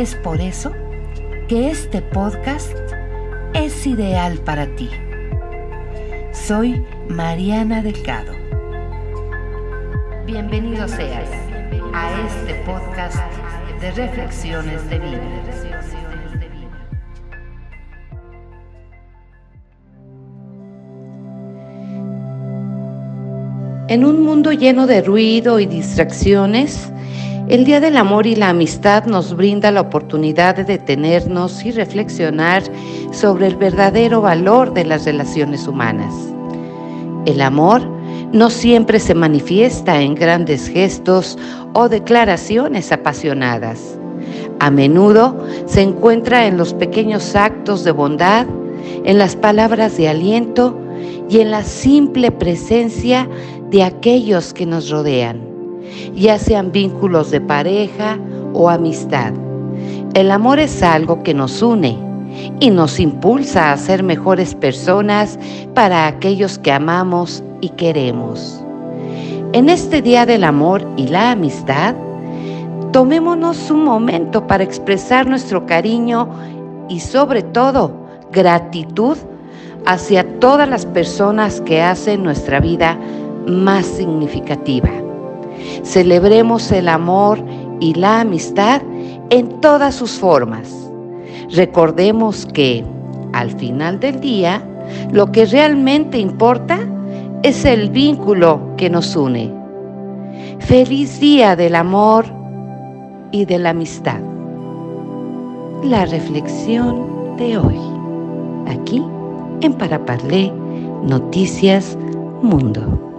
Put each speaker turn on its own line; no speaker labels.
Es por eso que este podcast es ideal para ti. Soy Mariana Delgado. Bienvenido seas a este podcast de reflexiones de vida.
En un mundo lleno de ruido y distracciones, el Día del Amor y la Amistad nos brinda la oportunidad de detenernos y reflexionar sobre el verdadero valor de las relaciones humanas. El amor no siempre se manifiesta en grandes gestos o declaraciones apasionadas. A menudo se encuentra en los pequeños actos de bondad, en las palabras de aliento y en la simple presencia de aquellos que nos rodean ya sean vínculos de pareja o amistad. El amor es algo que nos une y nos impulsa a ser mejores personas para aquellos que amamos y queremos. En este Día del Amor y la Amistad, tomémonos un momento para expresar nuestro cariño y sobre todo gratitud hacia todas las personas que hacen nuestra vida más significativa. Celebremos el amor y la amistad en todas sus formas. Recordemos que, al final del día, lo que realmente importa es el vínculo que nos une. Feliz día del amor y de la amistad. La reflexión de hoy, aquí en Paraparlé Noticias Mundo.